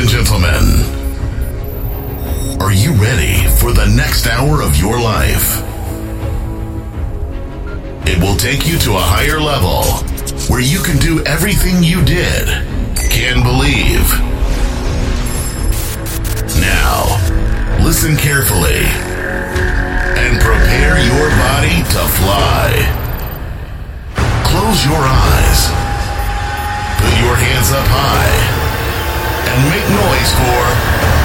and gentlemen, are you ready for the next hour of your life? It will take you to a higher level where you can do everything you did, can believe. Now, listen carefully and prepare your body to fly. Close your eyes, put your hands up high and make noise for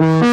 Mm-hmm.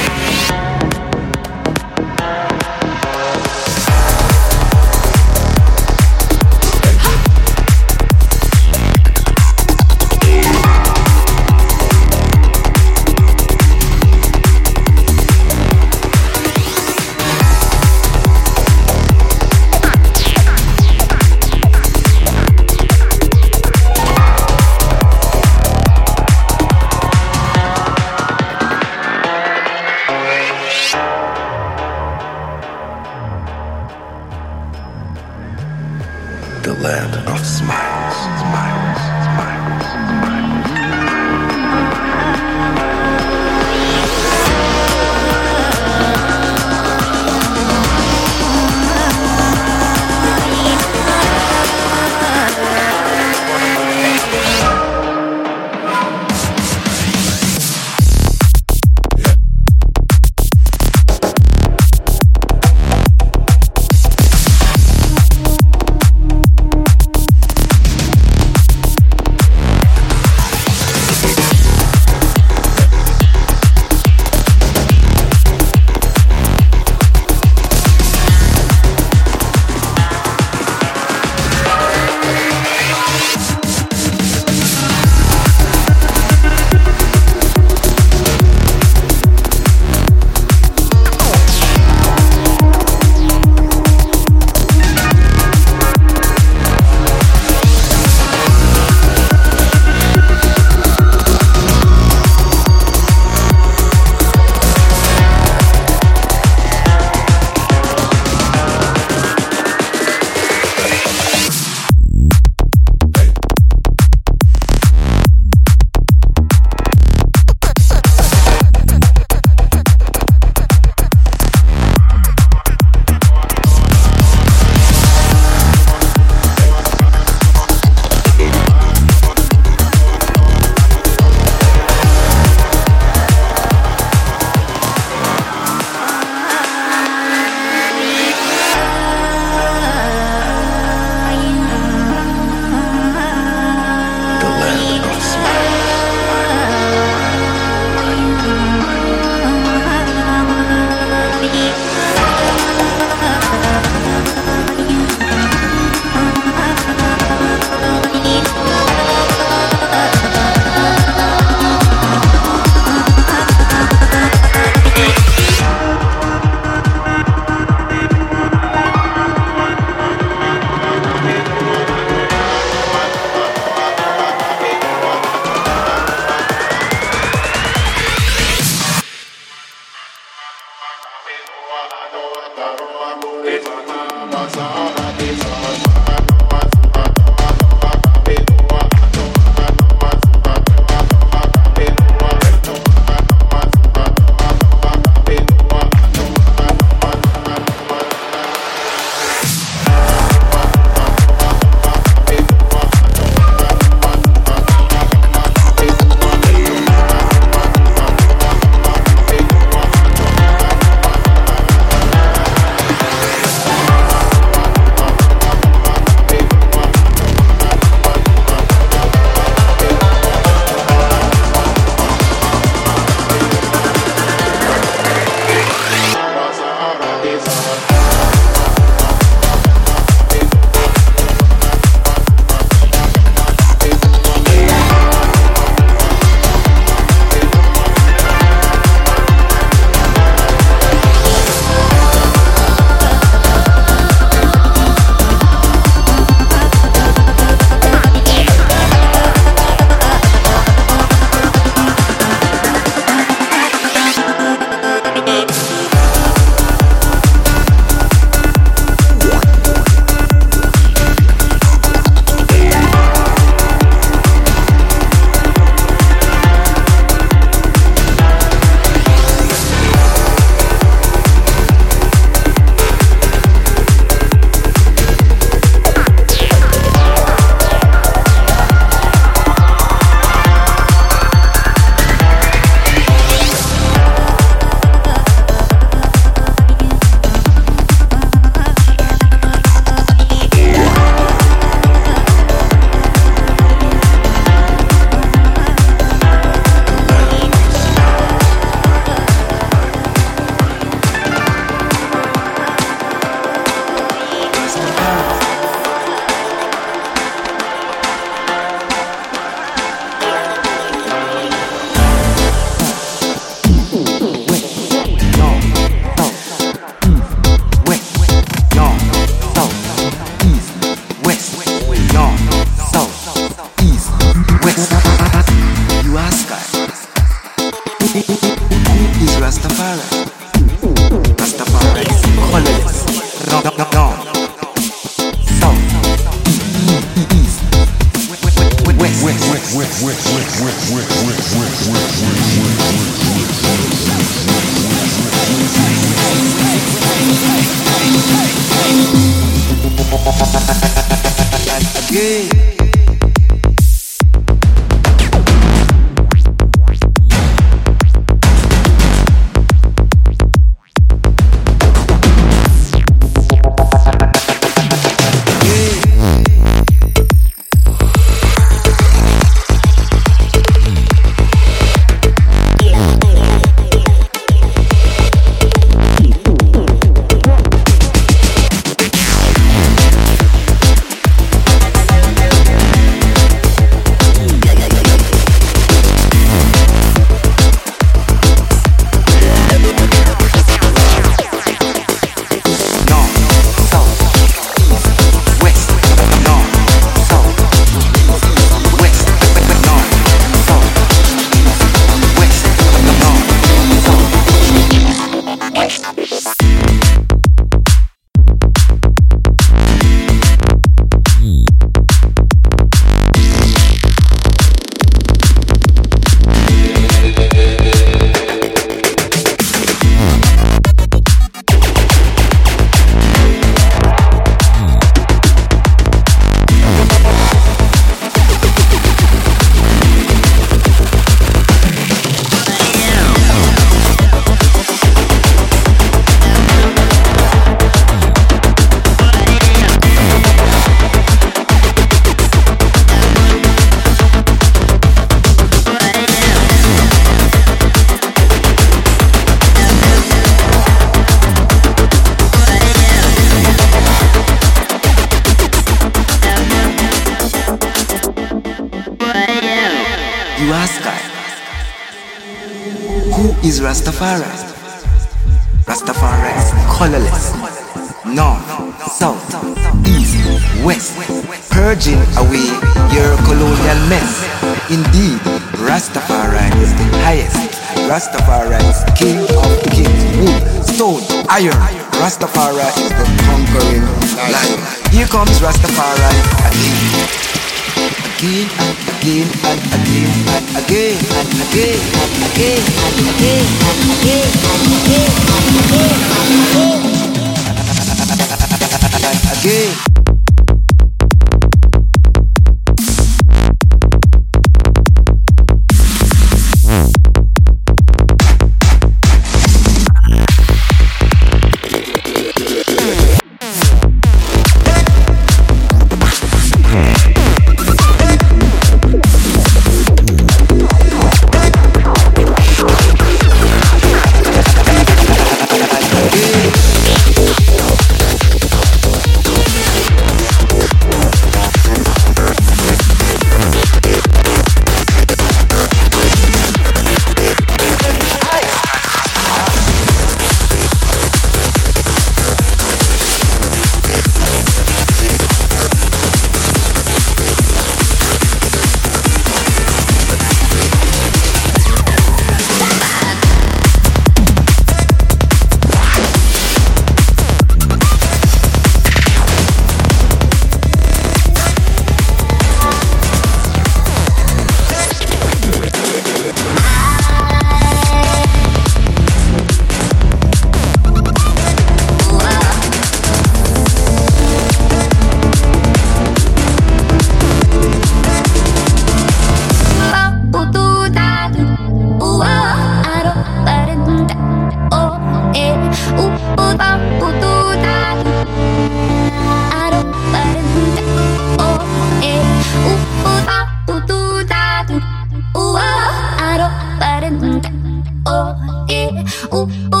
oh, oh, ooh, ooh.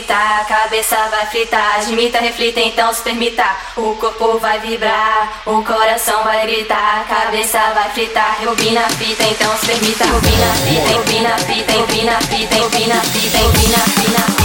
Gritar, a cabeça vai fritar, admita, reflita, então se permita. O corpo vai vibrar, o coração vai gritar, a cabeça vai fritar, rebobina a fita, então se permita. Rebobina a fita, rebobina a fita, rebobina a fita, rebobina a fita, rebobina a fita, rebobina a fita.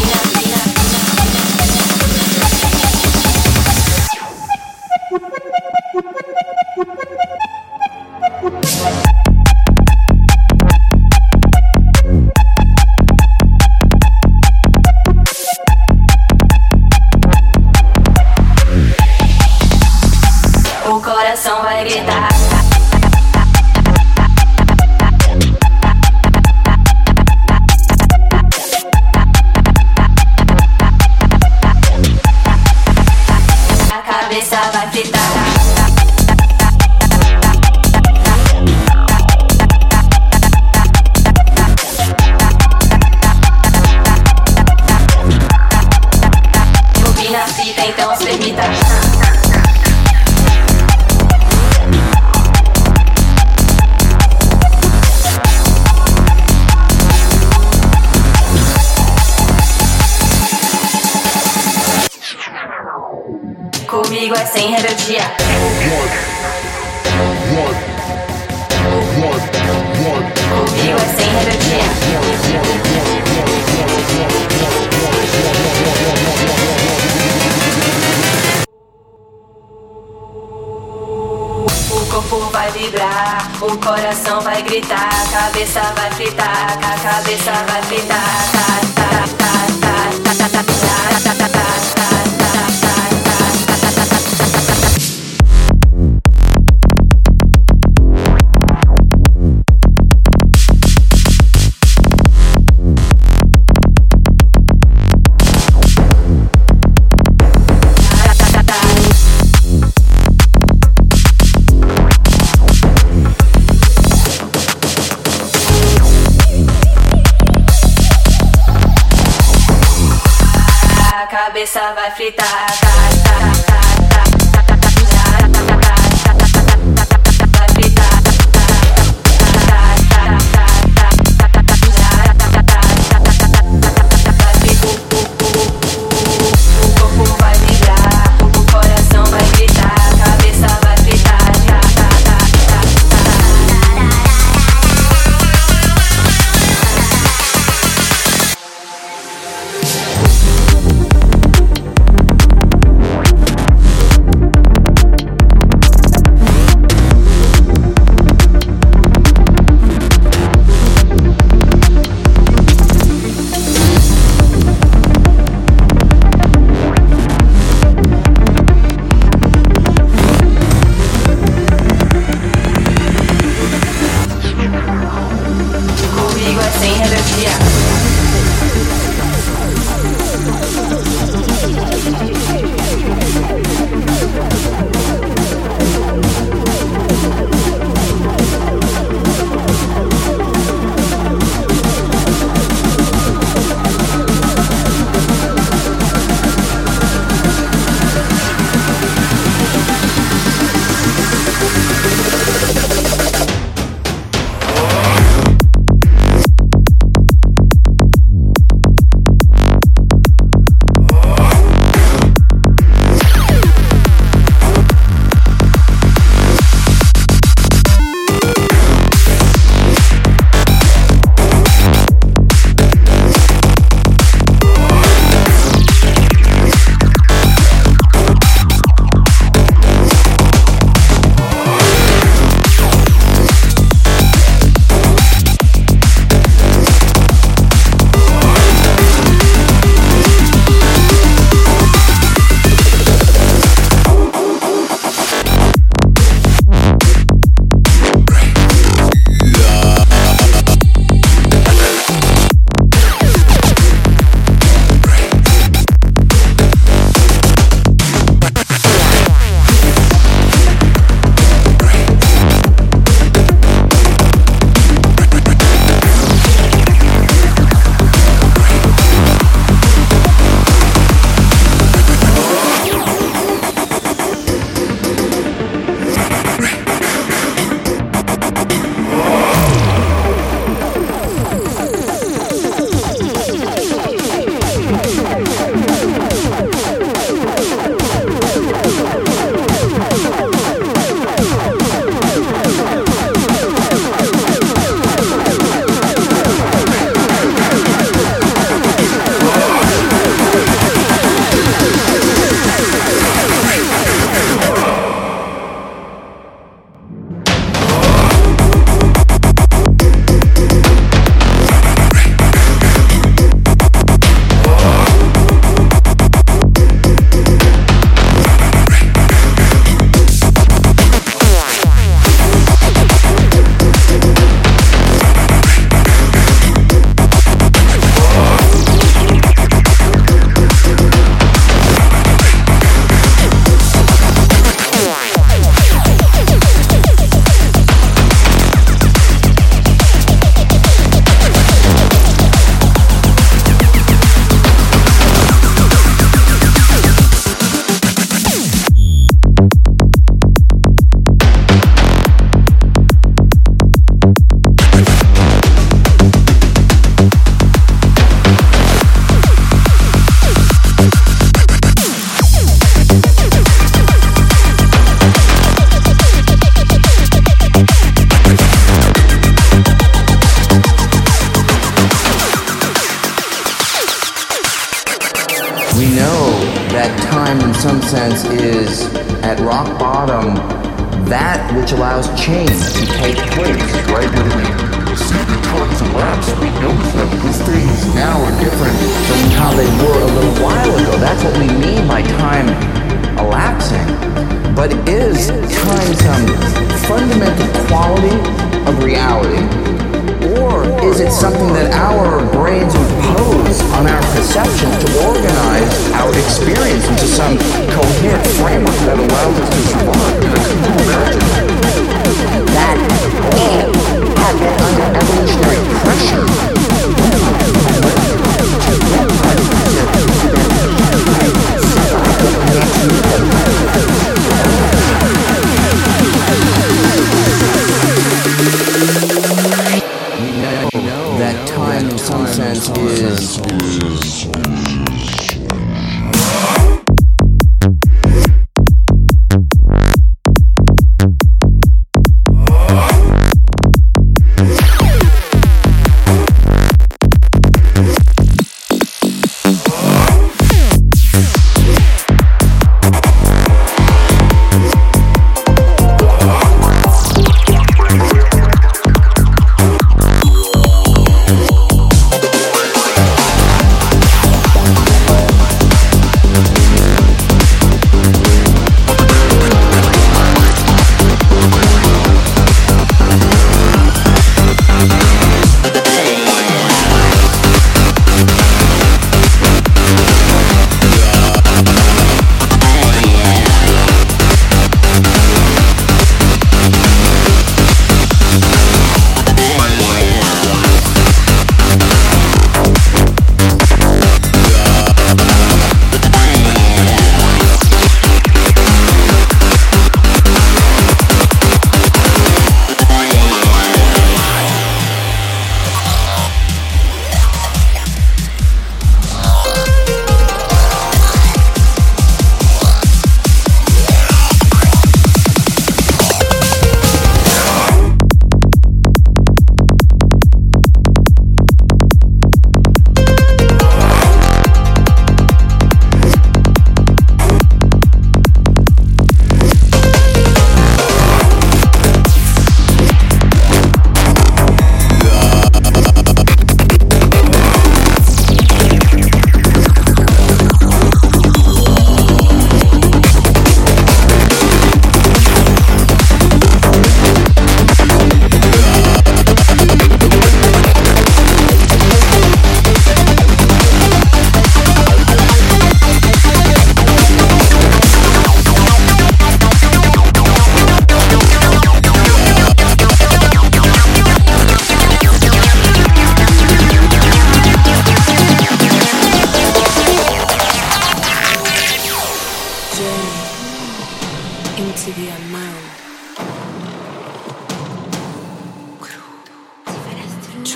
Comigo é sem rebeldia. Comigo é sem rebeldia. O corpo vai vibrar, o coração vai gritar, a cabeça vai fritar, a cabeça vai fritar. Tá, tá, tá, tá, tá, tá, tá, tá, tá, tá, tá, tá. Cabeça vai fritar. Into some coherent framework that allows us to survive?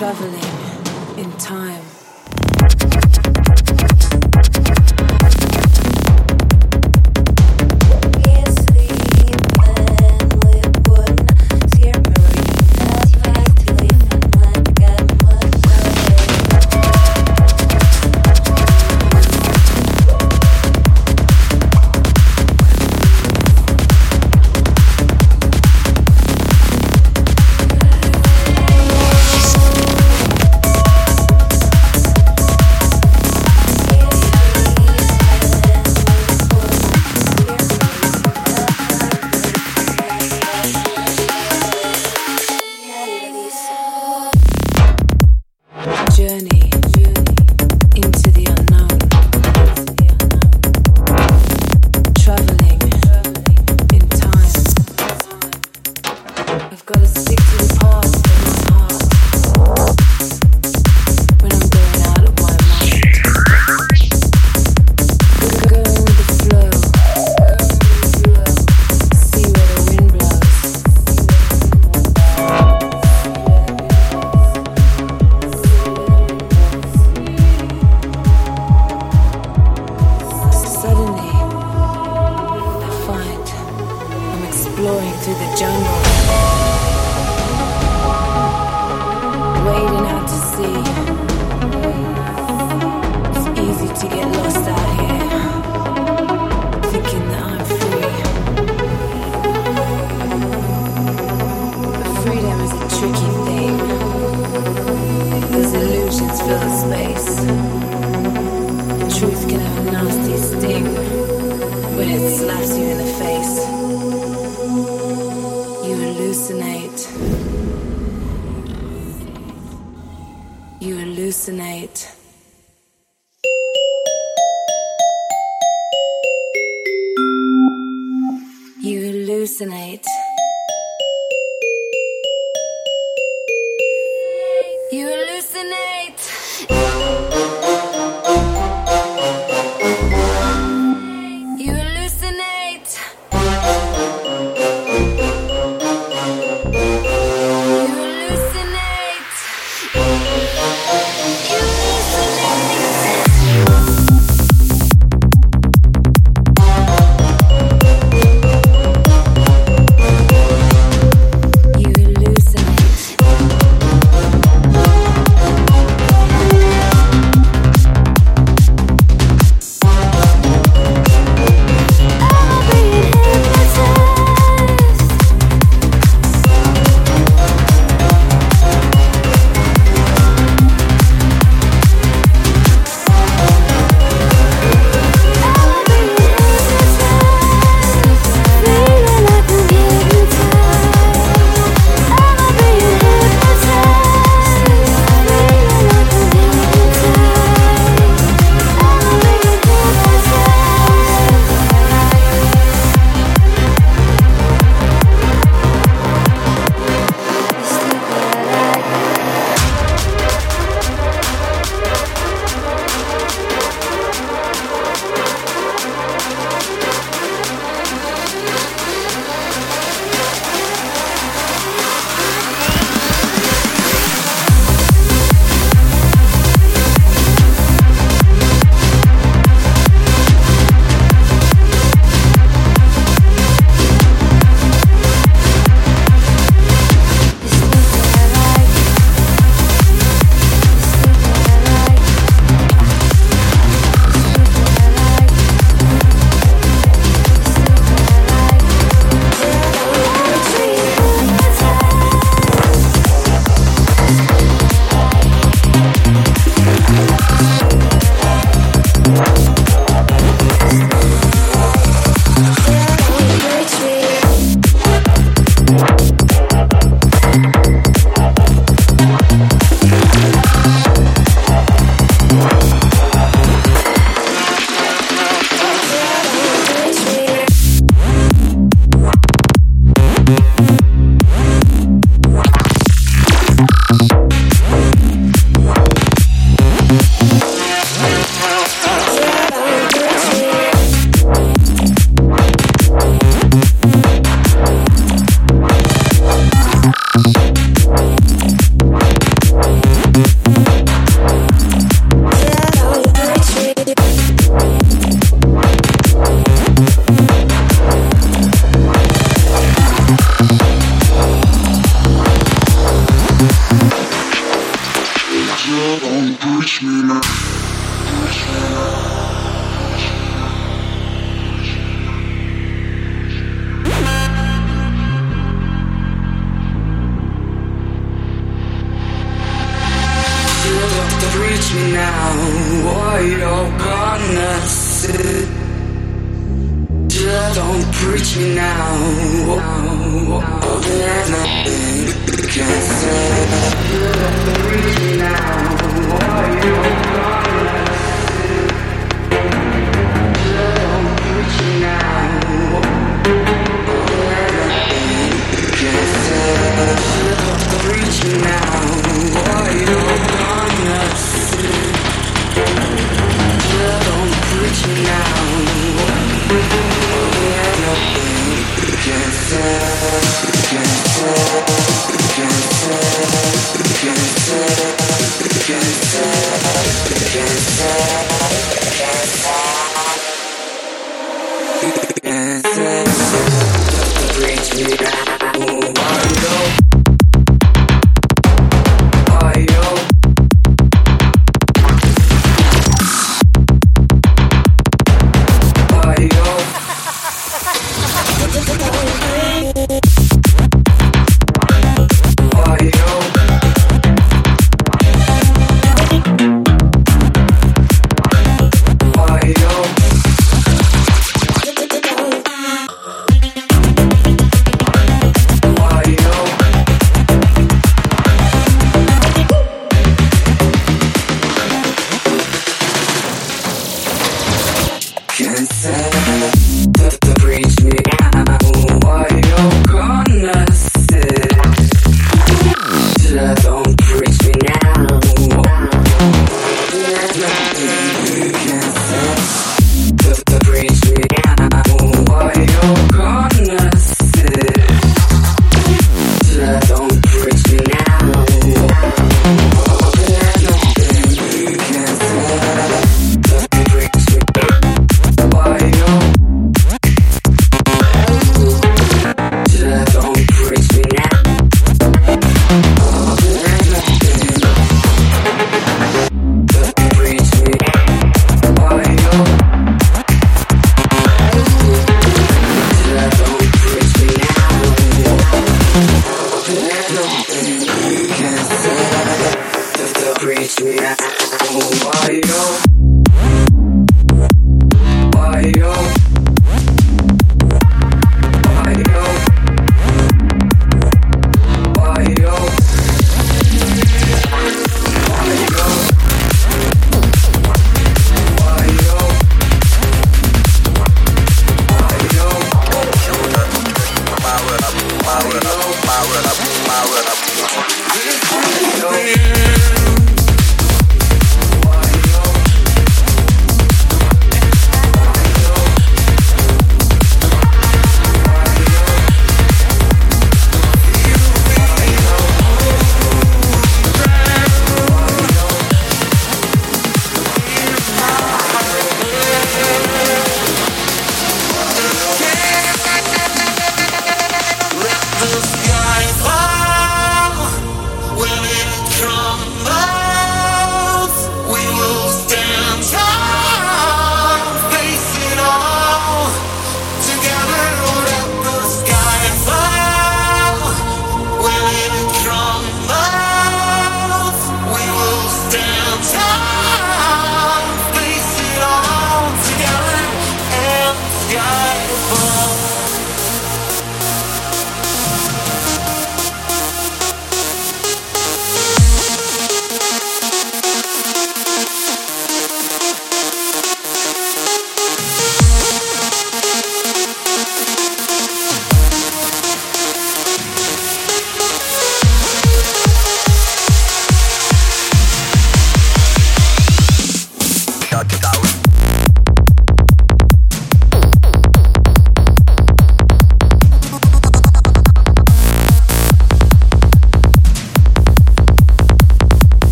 traveling in time.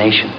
nation.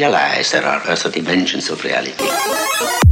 Realize there are other dimensions of reality.